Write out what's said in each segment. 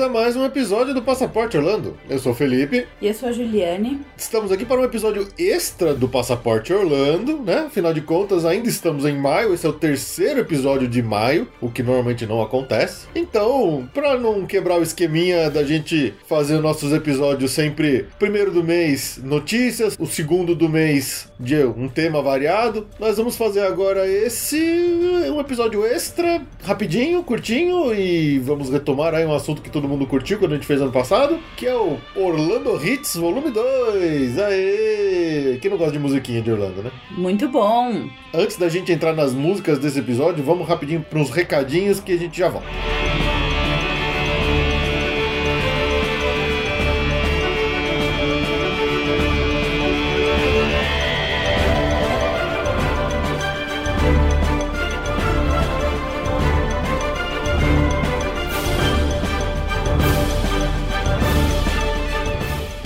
Bem-vindos a mais um episódio do Passaporte Orlando. Eu sou o Felipe. E eu sou a Juliane. Estamos aqui para um episódio extra do Passaporte Orlando, né? Afinal de contas, ainda estamos em maio, esse é o terceiro episódio de maio, o que normalmente não acontece. Então, para não quebrar o esqueminha da gente fazer nossos episódios sempre primeiro do mês notícias, o segundo do mês de um tema variado, nós vamos fazer agora esse um episódio extra, rapidinho, curtinho e vamos retomar aí um assunto que todo mundo curtiu quando a gente fez ano passado, que é o Orlando Hits Volume 2. Aê! Quem não gosta de musiquinha de Orlando, né? Muito bom! Antes da gente entrar nas músicas desse episódio, vamos rapidinho para uns recadinhos que a gente já volta.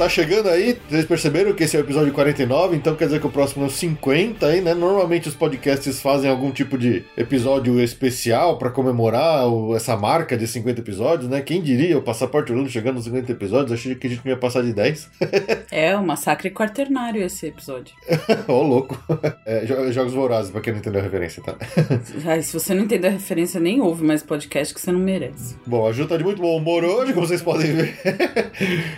Tá chegando aí, vocês perceberam que esse é o episódio 49, então quer dizer que o próximo é o 50 aí, né? Normalmente os podcasts fazem algum tipo de episódio especial para comemorar o, essa marca de 50 episódios, né? Quem diria o Passaporte Orlando chegando nos 50 episódios? Achei que a gente não ia passar de 10. é, um massacre quaternário esse episódio. Ô, oh, louco. É, jogos Vorazes, pra quem não entendeu a referência, tá? Ai, se você não entendeu a referência, nem ouve mais podcast que você não merece. Bom, a Ju tá de muito bom humor hoje, como vocês podem ver.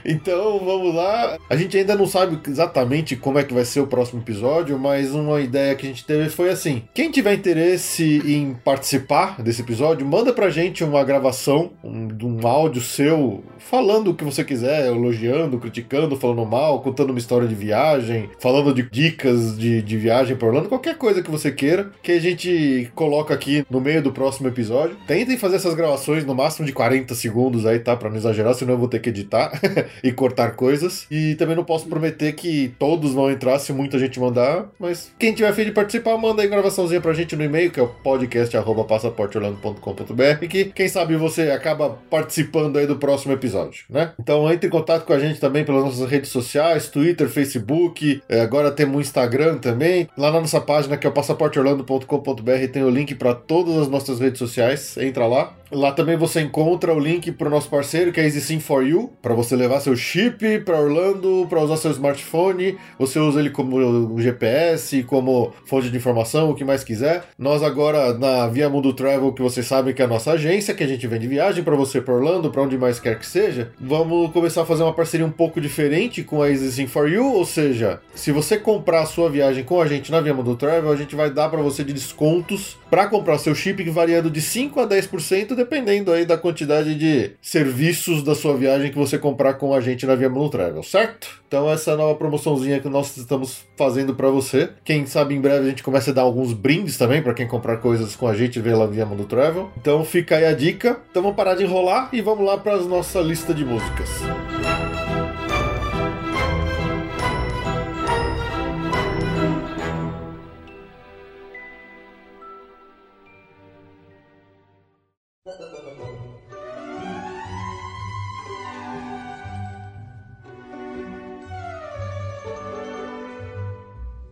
então, vamos lá. A gente ainda não sabe exatamente como é que vai ser o próximo episódio, mas uma ideia que a gente teve foi assim: quem tiver interesse em participar desse episódio, manda pra gente uma gravação, um, um áudio seu, falando o que você quiser, elogiando, criticando, falando mal, contando uma história de viagem, falando de dicas de, de viagem pra Orlando, qualquer coisa que você queira, que a gente coloca aqui no meio do próximo episódio. Tentem fazer essas gravações no máximo de 40 segundos aí, tá? Pra não exagerar, senão eu vou ter que editar e cortar coisas. E também não posso prometer que todos vão entrar se muita gente mandar, mas quem tiver fim de participar, manda aí gravaçãozinha pra gente no e-mail, que é o podcast.passaporteorlando.com.br, que quem sabe você acaba participando aí do próximo episódio, né? Então entre em contato com a gente também pelas nossas redes sociais, Twitter, Facebook, é, agora temos o Instagram também. Lá na nossa página, que é o passaporteorlando.com.br, tem o link para todas as nossas redes sociais, entra lá. Lá também você encontra o link para o nosso parceiro, que é EasySim for You, para você levar seu chip para Orlando, para usar seu smartphone. Você usa ele como GPS, como fonte de informação, o que mais quiser. Nós agora na Via Mundo Travel, que vocês sabem que é a nossa agência, que a gente vende viagem para você para Orlando, para onde mais quer que seja, vamos começar a fazer uma parceria um pouco diferente com a EasySim for You, ou seja, se você comprar a sua viagem com a gente na Via Mundo Travel, a gente vai dar para você de descontos para comprar seu chip variando de 5 a 10% dependendo aí da quantidade de serviços da sua viagem que você comprar com a gente na Via Blue Travel, certo? Então essa nova promoçãozinha que nós estamos fazendo para você. Quem sabe em breve a gente começa a dar alguns brindes também para quem comprar coisas com a gente pela Via Mundo Travel. Então fica aí a dica. Então vamos parar de enrolar e vamos lá para a nossa lista de músicas. Música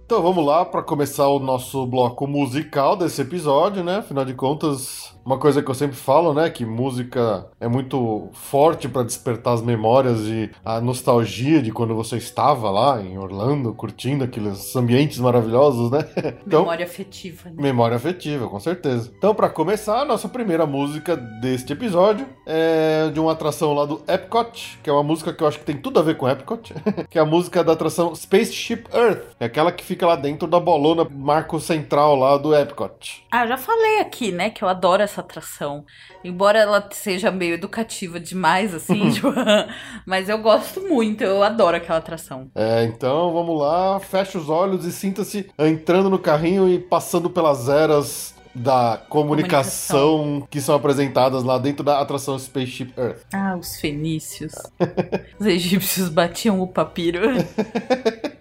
Então vamos lá para começar o nosso bloco musical desse episódio, né? Afinal de contas, uma coisa que eu sempre falo, né, que música é muito forte para despertar as memórias e a nostalgia de quando você estava lá em Orlando, curtindo aqueles ambientes maravilhosos, né? Então, memória afetiva. Né? Memória afetiva, com certeza. Então, para começar, a nossa primeira música deste episódio é de uma atração lá do Epcot, que é uma música que eu acho que tem tudo a ver com Epcot, que é a música da atração Spaceship Earth, é aquela que fica lá dentro da bolona marco central lá do Epcot. Ah, já falei aqui, né, que eu adoro essa essa atração. Embora ela seja meio educativa demais, assim, tipo, mas eu gosto muito, eu adoro aquela atração. É, então vamos lá, fecha os olhos e sinta-se entrando no carrinho e passando pelas eras da comunicação, comunicação, que são apresentadas lá dentro da atração Spaceship Earth. Ah, os fenícios. os egípcios batiam o papiro.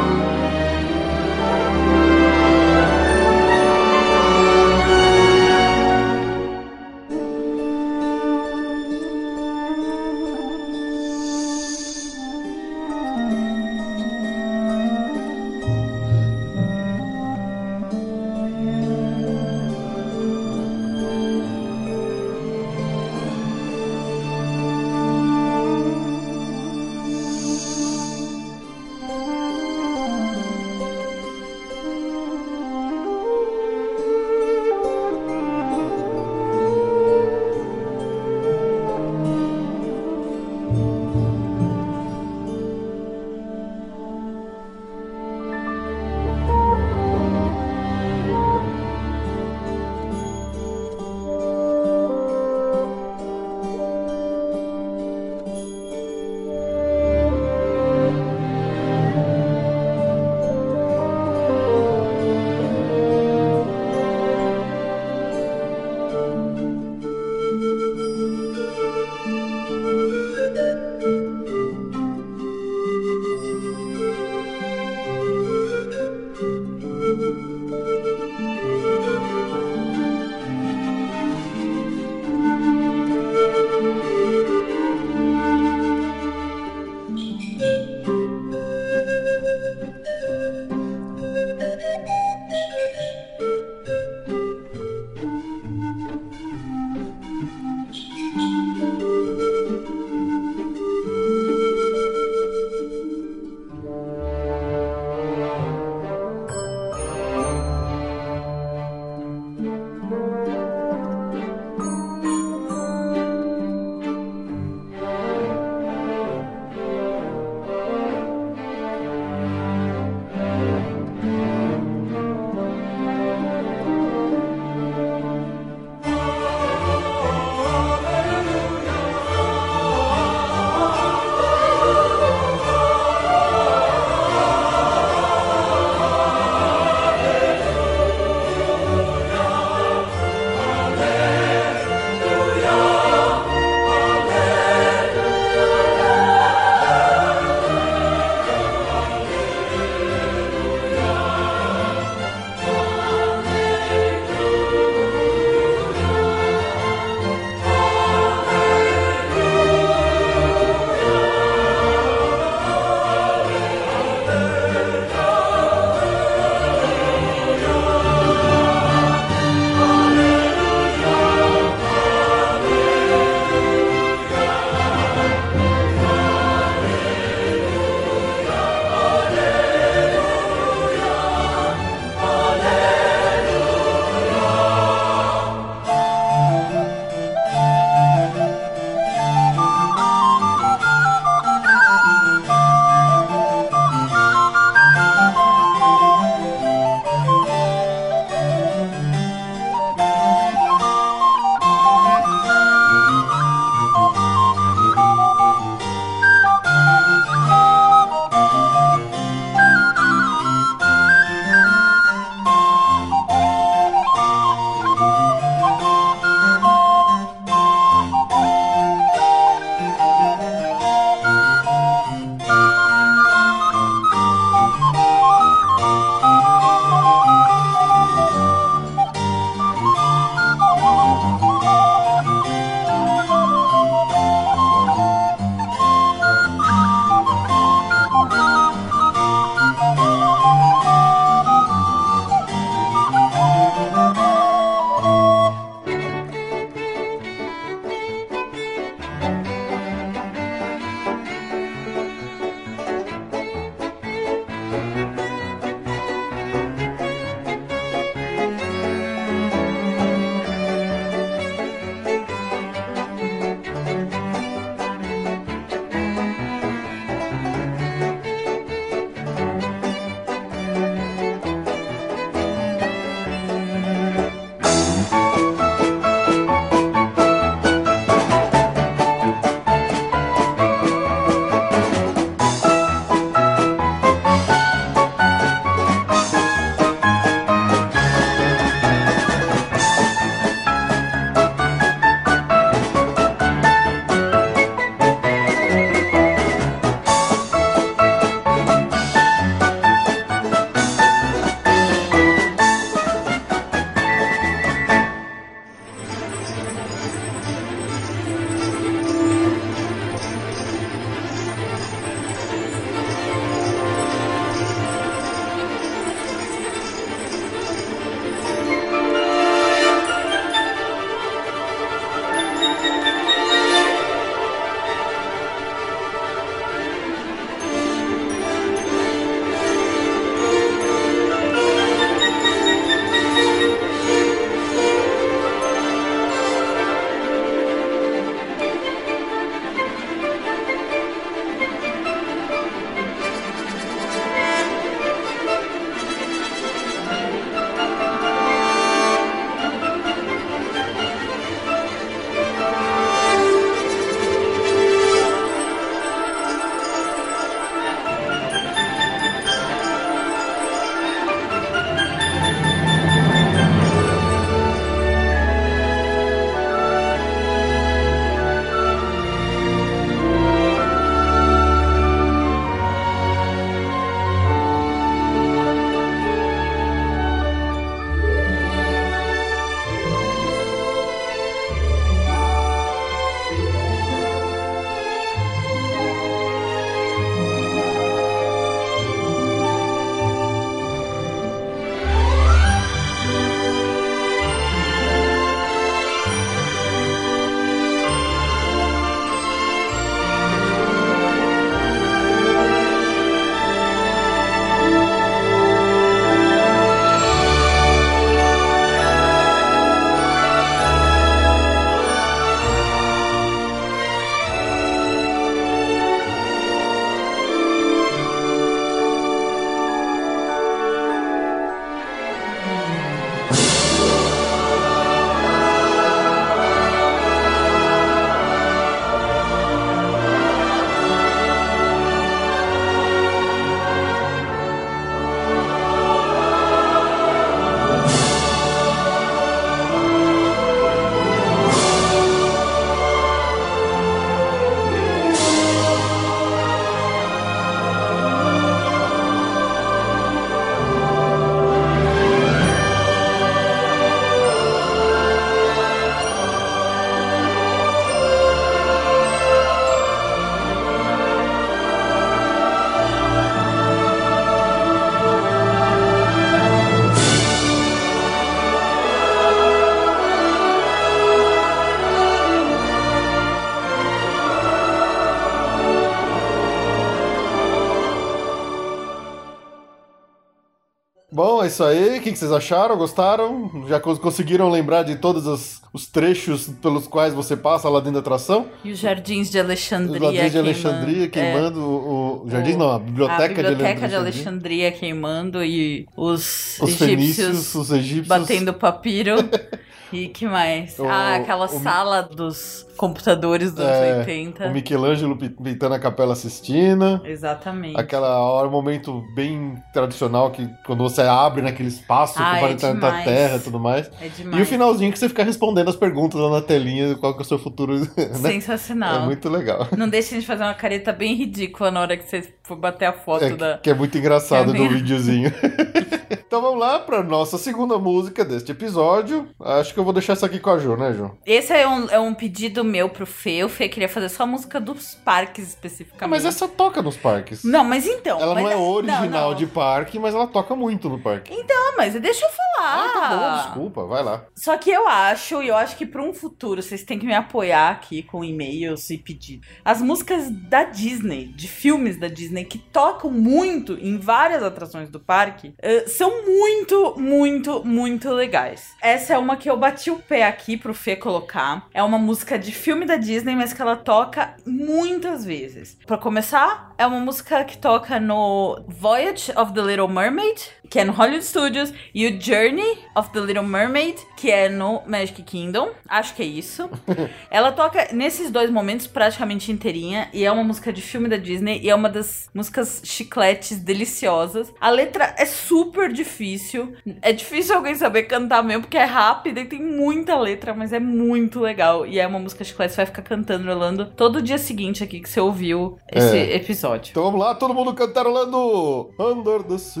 isso aí. O que que vocês acharam? Gostaram? Já cons- conseguiram lembrar de todos os, os trechos pelos quais você passa lá dentro da atração? E os jardins de Os Alexandria. ladrinhos de queimando- Alexandria é, queimando o, o Jardim, o- não, a biblioteca, a biblioteca de de Alexandria. Alexandria queimando e os, Os fenícios, egípcios os egípcios. batendo papiro. e que mais? O- ah, aquela sala dos computadores dos É, anos 80. O Michelangelo pi- pintando a Capela Sistina. Exatamente. Aquela hora, um momento bem tradicional que quando você abre naquele espaço Ah, que é parece demais. terra e tudo mais. É demais. E o finalzinho que você fica respondendo as perguntas lá na telinha, qual que é o seu futuro, né? Sensacional. É muito legal. Não deixem de fazer uma careta bem ridícula na hora que você for bater a foto É, da. que é muito engraçado É bem- videozinho. então vamos lá para nossa segunda música deste episódio. Acho que eu vou deixar essa aqui com a Jo, né, Jo? Esse é um, é um pedido meu pro Fê. O Fê queria fazer só a música dos parques Ah, especificamente. mas essa toca nos parques. Não, mas então. Ela mas não é não, original não. de parque, mas ela toca muito no parque. Não, mas deixa eu falar. Ah, tá bom, desculpa, vai lá. Só que eu acho, e eu acho que para um futuro vocês têm que me apoiar aqui com e-mails e pedidos. As músicas da Disney, de filmes da Disney, que tocam muito em várias atrações do parque, eh, muito, muito, muito legais. Essa é uma que eu bati o pé aqui pro Fê colocar. É uma música de filme da Disney, mas que ela toca muitas vezes. Pra começar, é uma música que toca no Voyage of the Little Mermaid, que é no Hollywood Studios, e o Journey of the Little Mermaid, que é no Magic Kingdom. Acho que é isso. Ela toca nesses dois momentos praticamente inteirinha, e é uma música de filme da Disney, e é uma das músicas chicletes deliciosas. A letra é super difícil. É difícil alguém saber cantar mesmo, porque é rápida e tem muita letra, mas é muito legal. E é uma música chiclete, você vai ficar cantando, rolando todo dia seguinte aqui que você ouviu esse É. episódio. Então vamos lá, todo mundo cantarolando Under the Sea.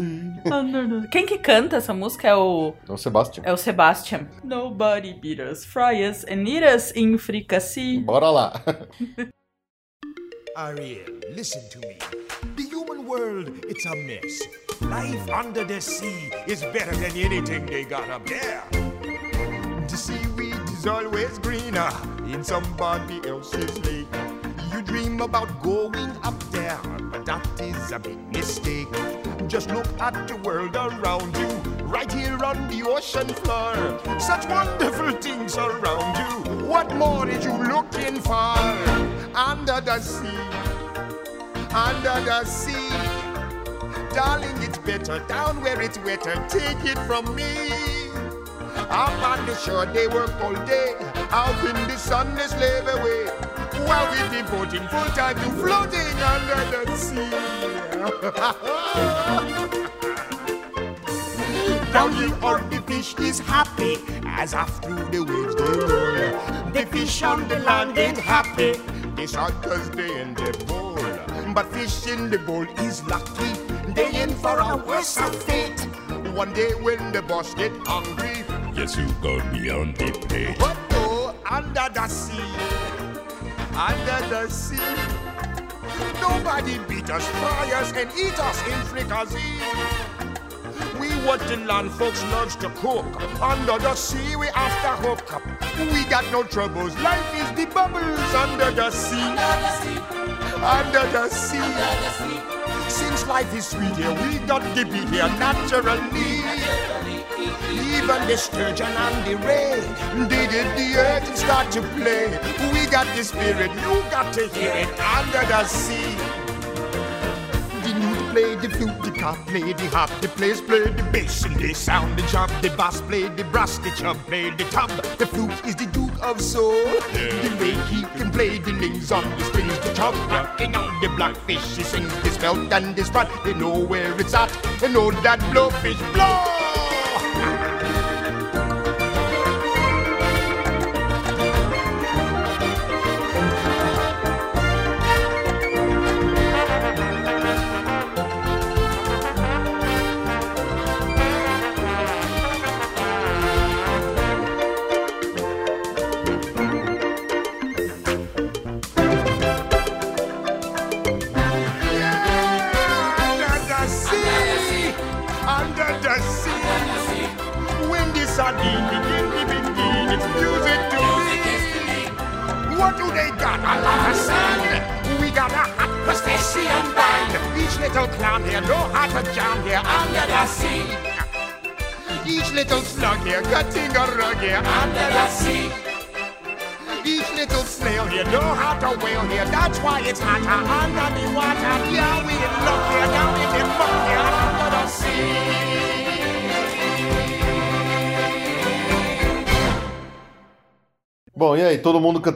Quem que canta essa música é o É o Sebastian. É o Sebastian. Nobody beat us, fry us and eat us in fricassee. Bora lá. Ariel, listen to me. The human world, it's a mess. Life under the sea is better than anything they got up there. The seaweed is always greener in somebody else's lake. You dream about going up there, but that is a big mistake. Just look at the world around you, right here on the ocean floor. Such wonderful things around you. What more is you looking for? Under the sea, under the sea. Darling, it's better down where it's wetter. Take it from me. Up on the shore, they work all day. Out in the sun, they slave away. While we devoting full time to floating under the sea. Down here, all the fish is happy as off through the waves they roll. The fish on the land ain't happy. They shot cause they in the bowl. But fish in the bowl is lucky. They in for a worse fate. One day when the boss get hungry, Yes, you got me on the plate. but oh, under the sea, under the sea. Nobody beat us, fry us, and eat us in fricassee. We what the land folks loves to cook. Under the sea, we after hook up. We got no troubles. Life is the bubbles under the sea. Under the sea. Under the sea. Since life is sweet here, we got to be here naturally. Even the sturgeon and the ray, they did the earth and start to play. We got the spirit, you got to hear it under the sea. The lute play the flute, the cop play the hop, the players play the bass and they sound the job. The bass play the brass, the chub play the tub. The flute is the duke of soul. The way he can play the names on the strings, the chub rocking on the blackfish. He sings this belt and this rod. They know where it's at. They know that blowfish blow.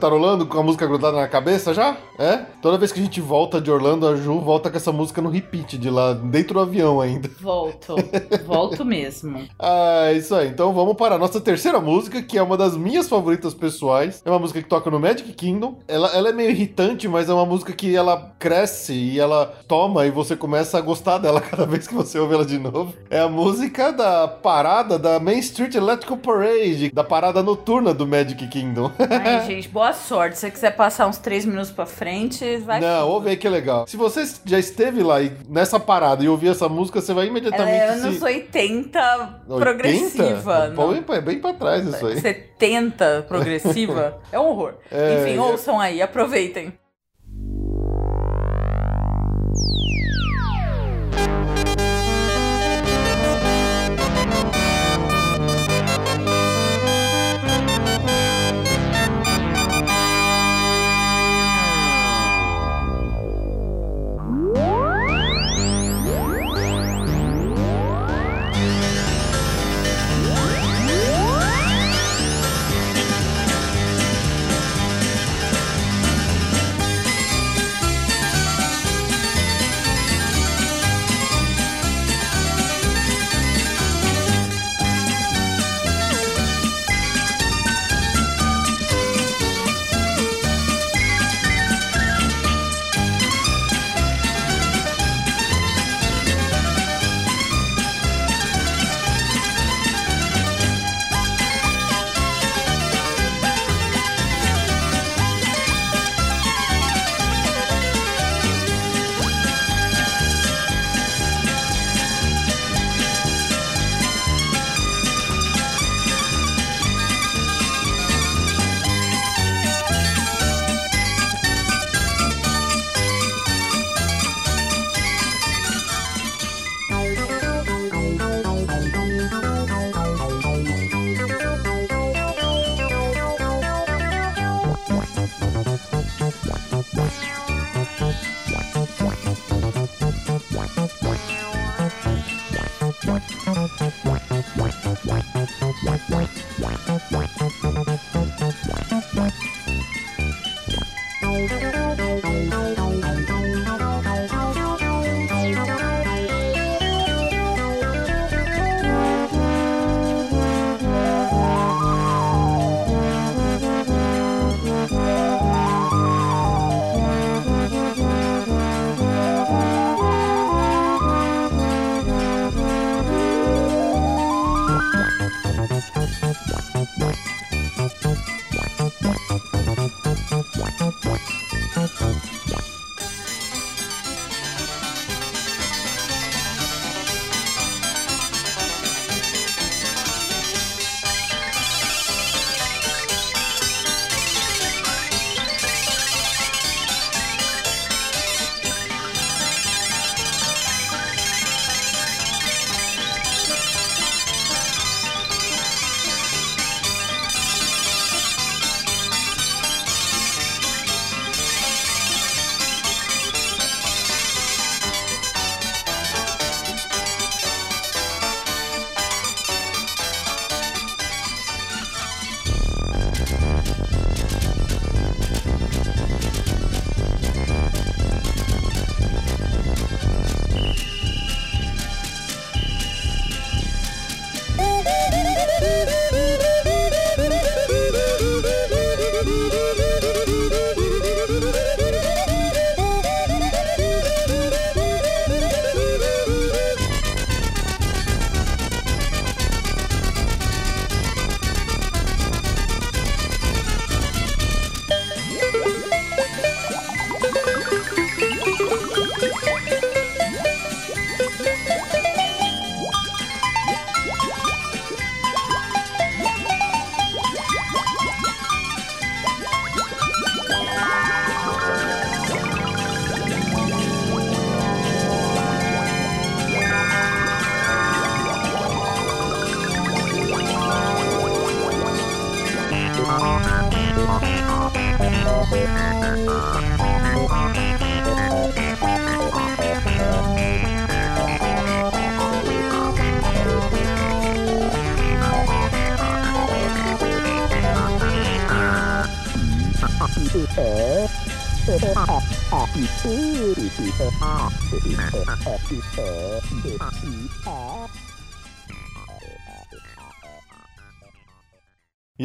Cantarolando com a música grudada na cabeça já? É? Toda vez que a gente volta de Orlando, a Ju volta com essa música no repeat de lá, dentro do avião ainda. Volto. Volto mesmo. Ah, isso aí. Então vamos para a nossa terceira música, que é uma das minhas favoritas pessoais. É uma música que toca no Magic Kingdom. Ela, ela é meio irritante, mas é uma música que ela cresce e ela toma e você começa a gostar dela cada vez que você ouve ela de novo. É a música da parada da Main Street Electrical Parade, da parada noturna do Magic Kingdom. Ai, gente, boa sorte. Se você quiser passar uns três minutos pra frente, vai. Não, ouve aí que é legal. Se você já esteve lá e nessa parada e ouvir essa música, você vai imediatamente é anos se... 80 progressiva. Pô, não. é bem pra trás isso aí. 70 progressiva. É um horror. É, Enfim, é. ouçam aí, aproveitem.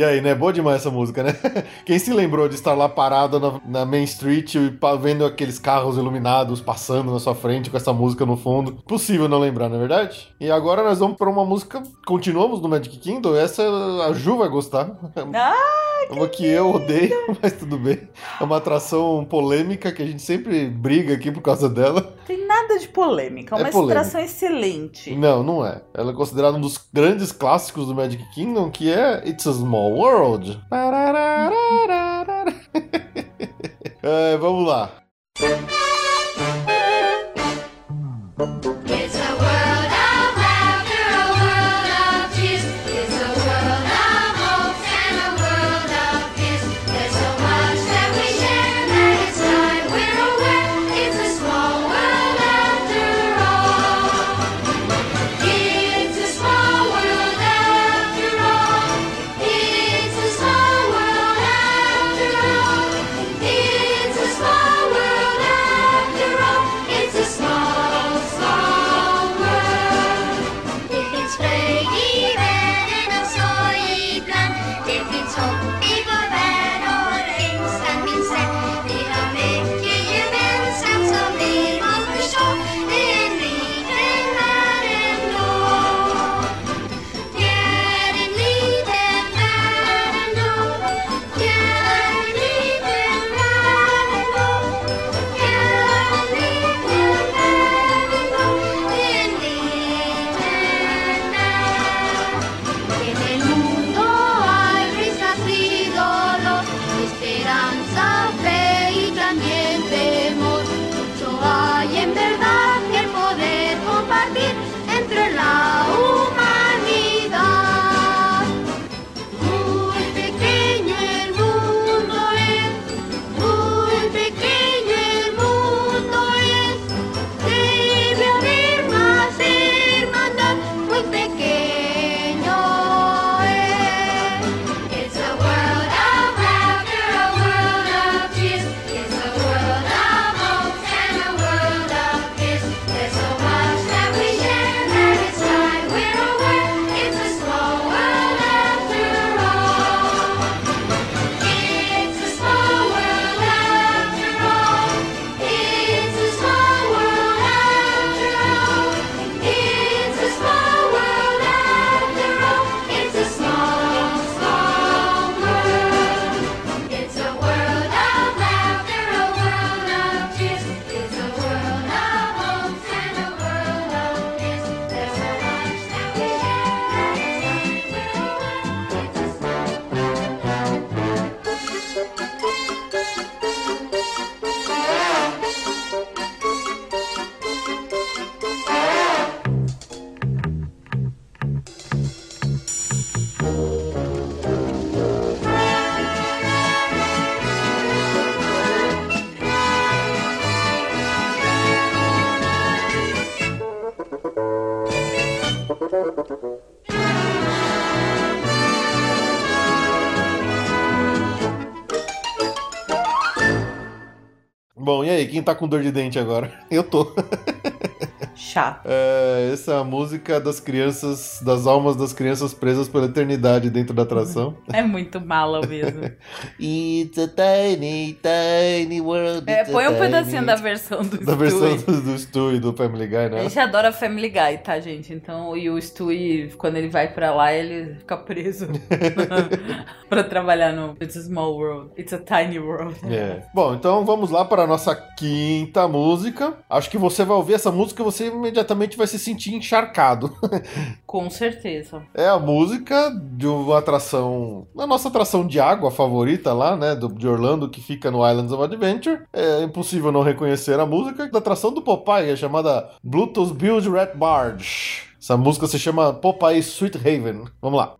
E aí, né? Boa demais essa música, né? Quem se lembrou de estar lá parado na, na Main Street e vendo aqueles carros iluminados passando na sua frente com essa música no fundo? Possível não lembrar, não é verdade? E agora nós vamos para uma música. Continuamos no Magic Kingdom. Essa a Ju vai gostar. Ah, É uma que eu odeio, mas tudo bem. É uma atração polêmica que a gente sempre briga aqui por causa dela. tem nada de polêmica. É uma É polêmica. extração excelente. Não, não é. Ela é considerada um dos grandes clássicos do Magic Kingdom, que é It's a Small World. É, vamos lá. Bom, e aí, quem tá com dor de dente agora? Eu tô. Chato. É, essa é a música das crianças, das almas das crianças presas pela eternidade dentro da atração. É muito mala mesmo. It's a tiny, tiny world. É, a põe um tiny- pedacinho da versão do da versão Stewie. do, do Stu e do Family Guy, A né? gente adora Family Guy, tá, gente? Então, e o Stewie, quando ele vai pra lá, ele fica preso pra trabalhar no It's a Small World. It's a Tiny World. É. Bom, então vamos lá para a nossa quinta música. Acho que você vai ouvir essa música e você imediatamente vai se sentir encharcado. Com certeza. É a música de uma atração, a nossa atração de água favorita lá, né, do, de Orlando, que fica no Islands of Adventure. É impossível não reconhecer a música da atração do Popeye, é chamada Bluetooth Build Rat Barge. Essa música se chama Popeye Sweet Haven. Vamos lá.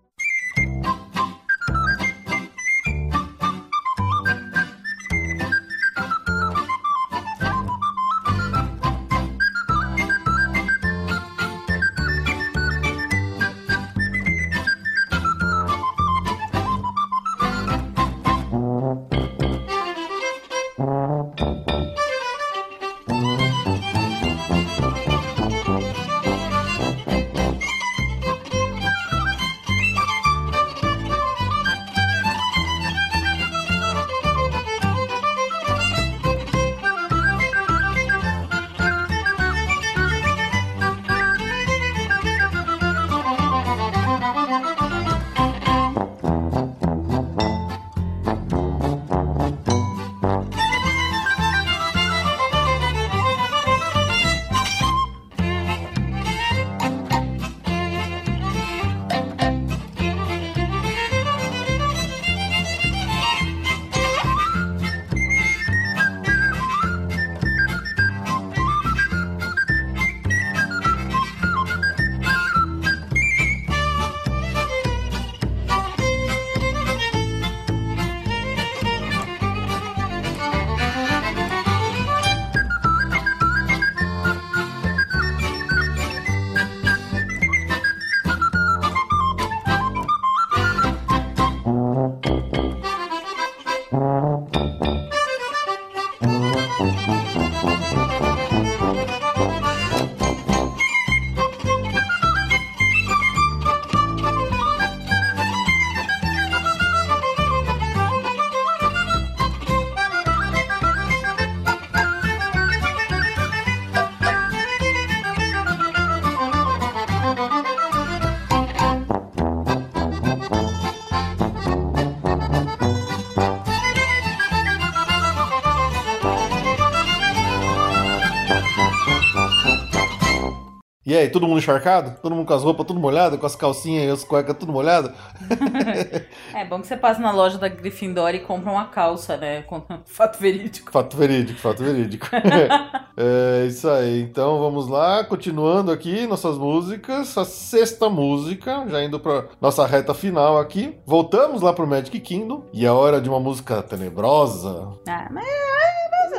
E aí, todo mundo encharcado? Todo mundo com as roupas tudo molhado, com as calcinhas e as cuecas tudo molhado? É bom que você passa na loja da Gryffindor e compra uma calça, né? Fato verídico. Fato verídico, fato verídico. é isso aí. Então vamos lá, continuando aqui nossas músicas. A sexta música, já indo pra nossa reta final aqui. Voltamos lá pro Magic Kingdom. E é hora de uma música tenebrosa. Ah, mas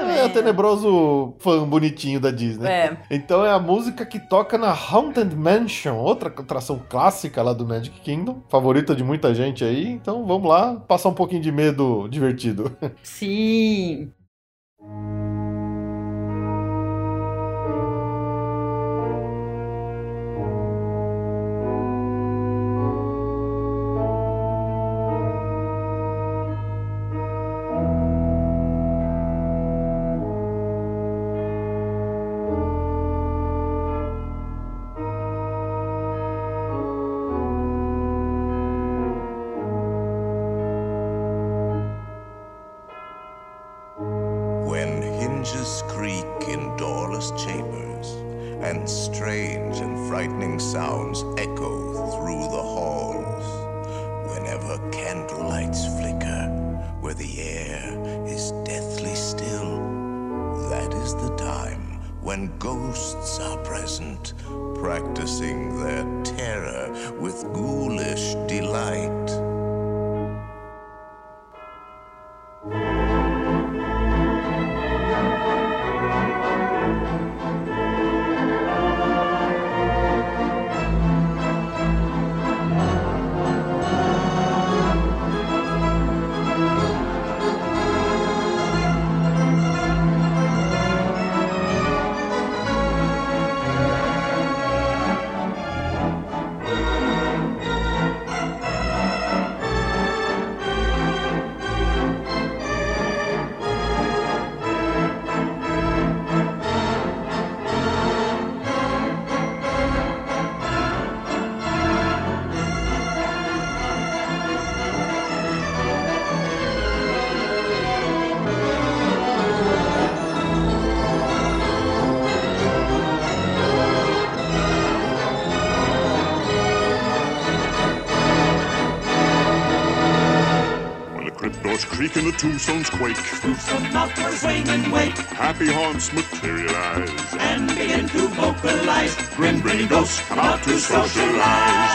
é ou É o menos. tenebroso fã bonitinho da Disney. É. Então é a música que toca na Haunted Mansion, outra atração clássica lá do Magic Kingdom, favorita de muita gente aí. Então vamos lá, passar um pouquinho de medo divertido. Sim. Tombstones quake, out for swing and wake happy haunts materialize. and begin to vocalize. Grim grinning ghosts come out to socialize.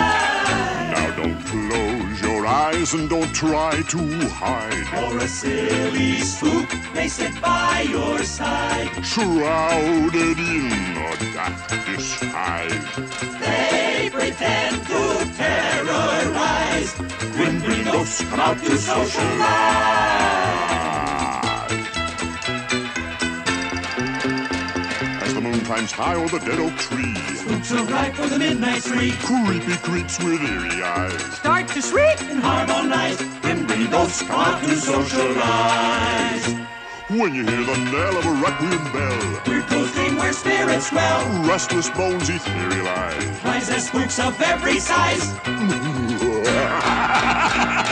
Now don't close your eyes and don't try to hide. Or a silly spook may sit by your side. Shrouded in a daft disguise. They pretend to terrorize. Grim grinning ghosts come out to socialize. As the moon climbs high o'er the dead oak tree, Spooks arrive for the midnight spree. creepy creeps with eerie eyes. Start to shriek and harmonize. Grim grinning ghosts come out to socialize. When you hear the knell of a requiem bell, Weird ghosts dream where spirits dwell. restless bones etherealize. Rise as spooks of every size.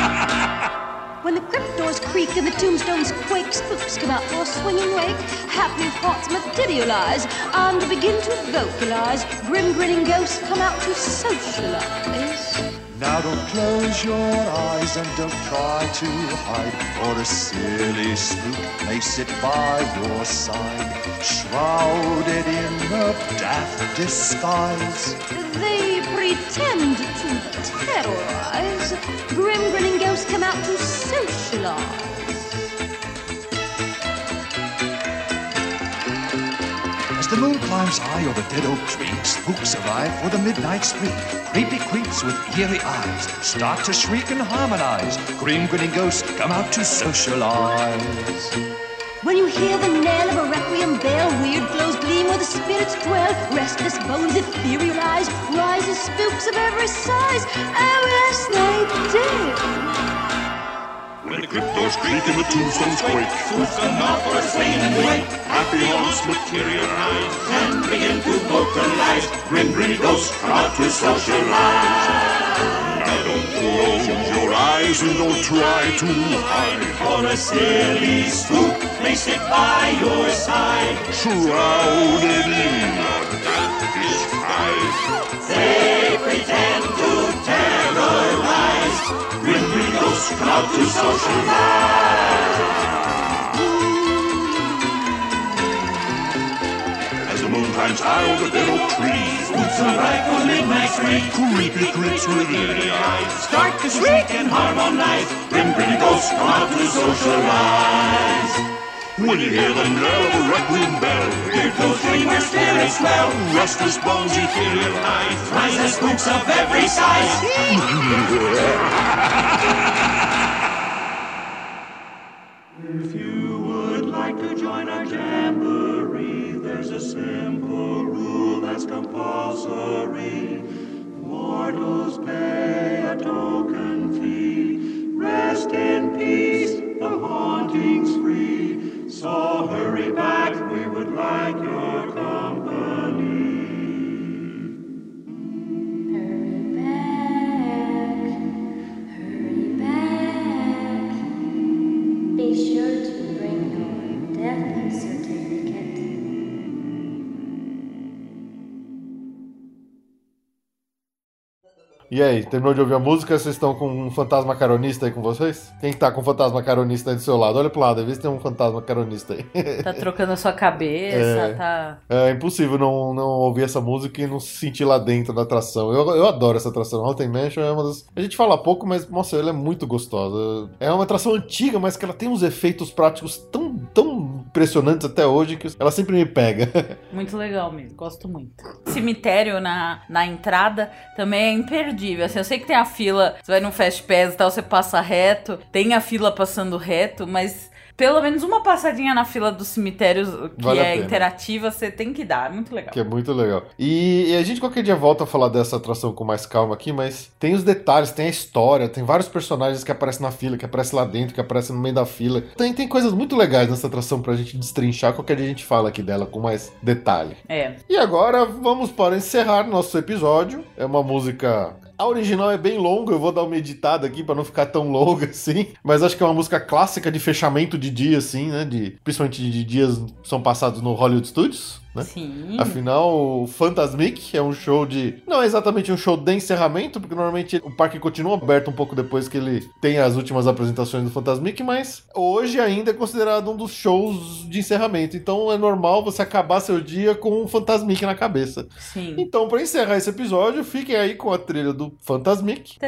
creak and the tombstones quake, spooks come out for swinging wake. Happy hearts materialize and begin to vocalize. Grim grinning ghosts come out to socialize. Now don't close your eyes and don't try to hide, or a silly spook may sit by your side, shrouded in a daft disguise. They pretend to terrorize. Grim grinning ghosts come out to socialize. The moon climbs high over dead oak tree, spooks arrive for the midnight spree. Creepy creeps with eerie eyes start to shriek and harmonize. Grim grinning ghosts come out to socialize. When you hear the knell of a requiem bell, weird glows gleam where the spirits dwell. Restless bones, ethereal eyes, rises spooks of every size. Oh yes, they did. When the cryptos creak and the tombstones quake, Fools come out for a slain and wake. happy haunts materialize. And begin to vocalize. Grim, gritty ghosts come out to socialize. Now don't close your eyes and don't try to hide. For a silly spook may sit by your side. Shrouded in a dark disguise. They pretend out to socialize. As the moon climbs high over dead oak trees, Spooks arrive for midnight spree. creepy creeps with eerie eyes. Start to shriek and harmonize. Grim, gritty ghosts come out to socialize. When you hear the knell of a requiem bell, Weird ghosts dream spirits dwell. restless bones, ethereal eyes. Rise as spooks of every size. simple rule that's compulsory. Mortals pay a token fee. Rest in peace, the haunting's free. So hurry back, we would like your E aí, terminou de ouvir a música? Vocês estão com um fantasma caronista aí com vocês? Quem tá com um fantasma caronista aí do seu lado? Olha pro lado, vê se tem um fantasma caronista aí. Tá trocando a sua cabeça, É. tá. É impossível não, não ouvir essa música e não se sentir lá dentro da atração. Eu, eu adoro essa atração. Haunted Mansion é uma das. A gente fala pouco, mas, nossa, ela é muito gostosa. É uma atração antiga, mas que ela tem uns efeitos práticos tão, tão impressionantes até hoje que ela sempre me pega. Muito legal mesmo, gosto muito. Cemitério na, na entrada também é imperdível. Assim, eu sei que tem a fila, você vai no Fast Pass e tal, você passa reto, tem a fila passando reto, mas pelo menos uma passadinha na fila dos cemitérios que Vale é interativa, você tem que dar, é muito legal. Que é muito legal. E, e a gente qualquer dia volta a falar dessa atração com mais calma aqui, mas tem os detalhes, tem a história, tem vários personagens que aparecem na fila, que aparecem lá dentro, que aparecem no meio da fila. Tem, tem coisas muito legais nessa atração pra gente destrinchar. Qualquer dia a gente fala aqui dela com mais detalhe. É. E agora vamos para encerrar nosso episódio. É uma música. A original é bem longa, eu vou dar uma editada aqui pra não ficar tão longa assim. Mas acho que é uma música clássica de fechamento de dia, assim, né? De, principalmente de dias são passados no Hollywood Studios, né? Sim. Afinal, o Fantasmic é um show de. Não é exatamente um show de encerramento, porque normalmente o parque continua aberto um pouco depois que ele tem as últimas apresentações do Fantasmic, mas hoje ainda é considerado um dos shows de encerramento. Então é normal você acabar seu dia com um Fantasmic na cabeça. Sim. Então, para encerrar esse episódio, fiquem aí com a trilha do Fantasmic.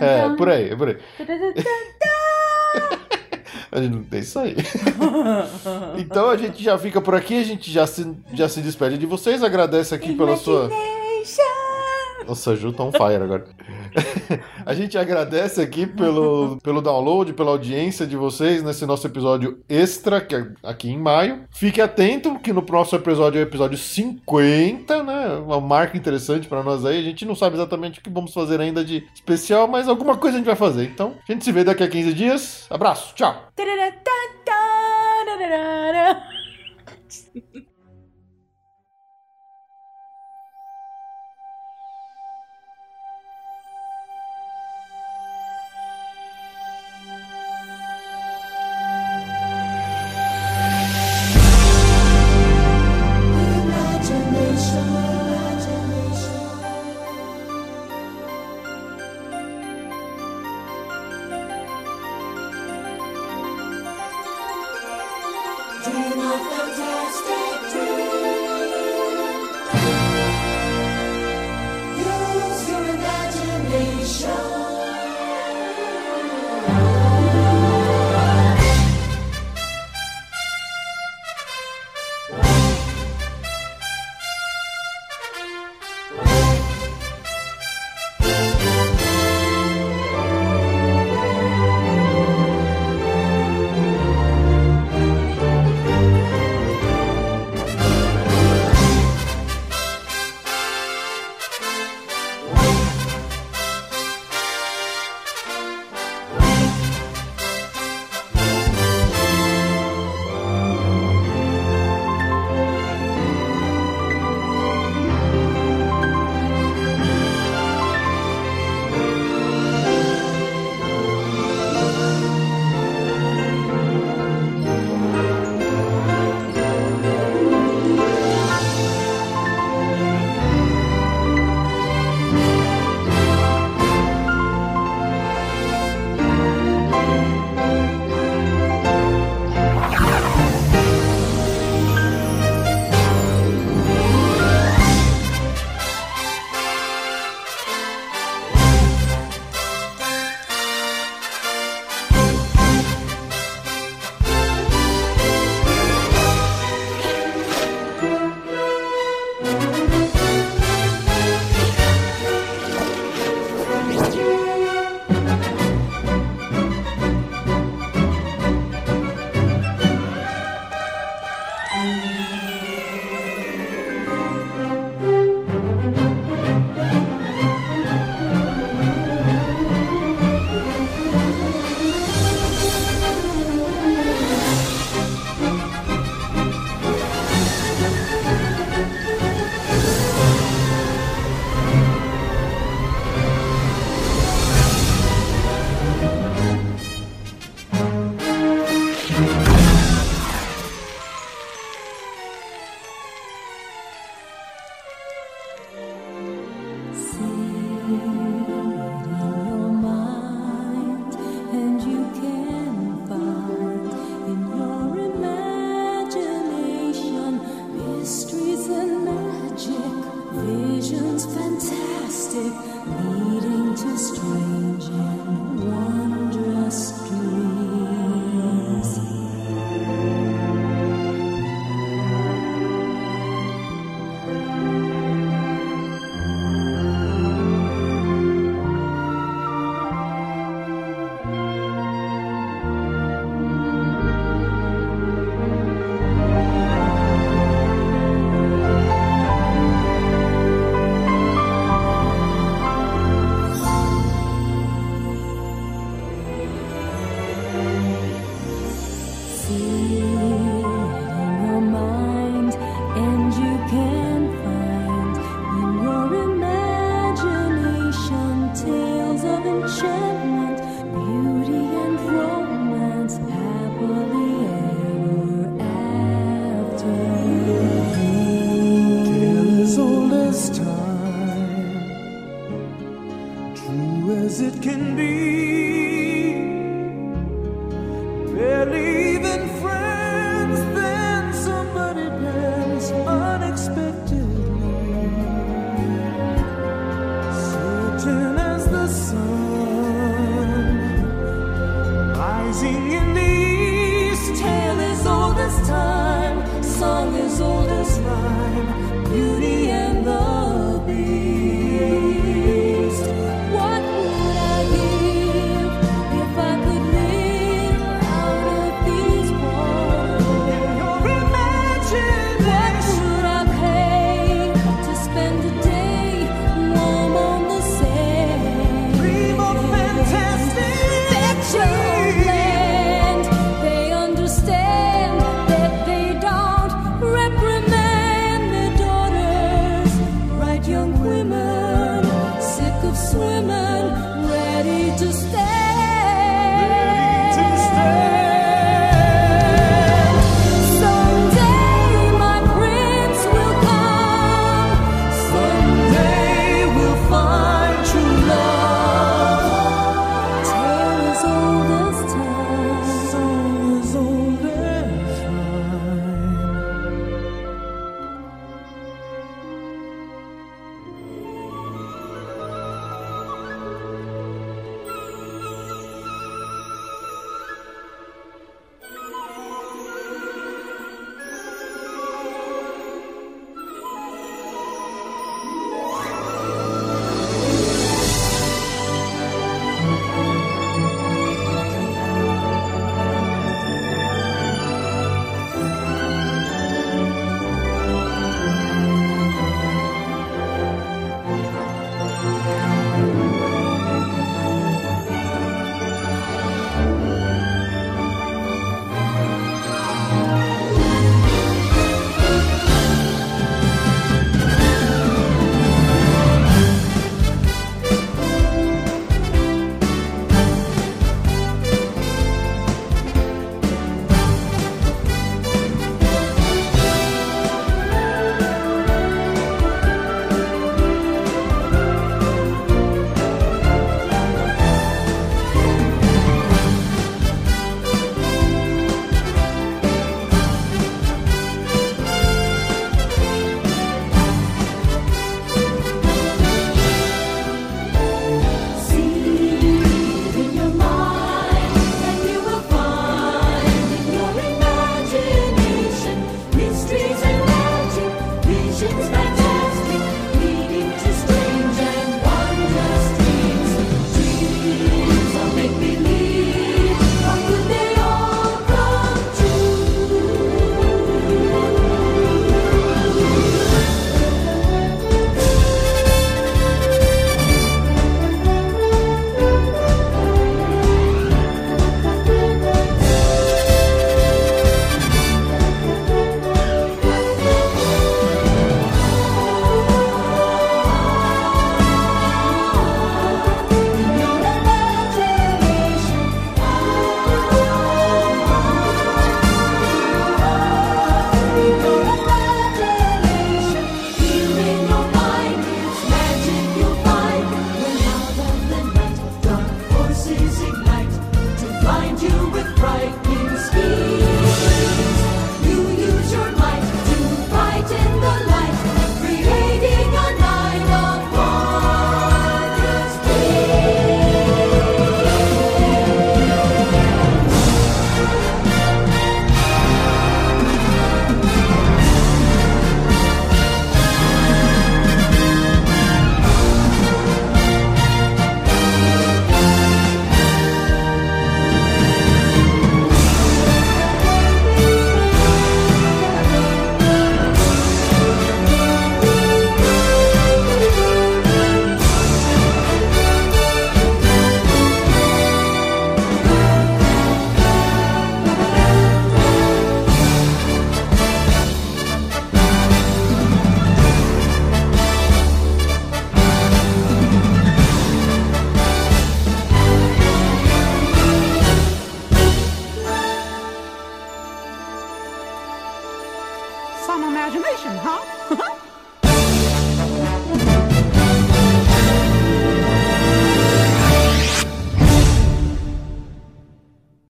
É, tan. por aí, é por aí. A gente não tem isso aí. Então a gente já fica por aqui, a gente já se, já se despede de vocês, agradece aqui pela sua. Nossa, Ju tá on fire agora. a gente agradece aqui pelo, pelo download, pela audiência de vocês nesse nosso episódio extra, que é aqui em maio. Fique atento que no próximo episódio é o episódio 50, né? Uma marca interessante pra nós aí. A gente não sabe exatamente o que vamos fazer ainda de especial, mas alguma coisa a gente vai fazer. Então, a gente se vê daqui a 15 dias. Abraço, tchau!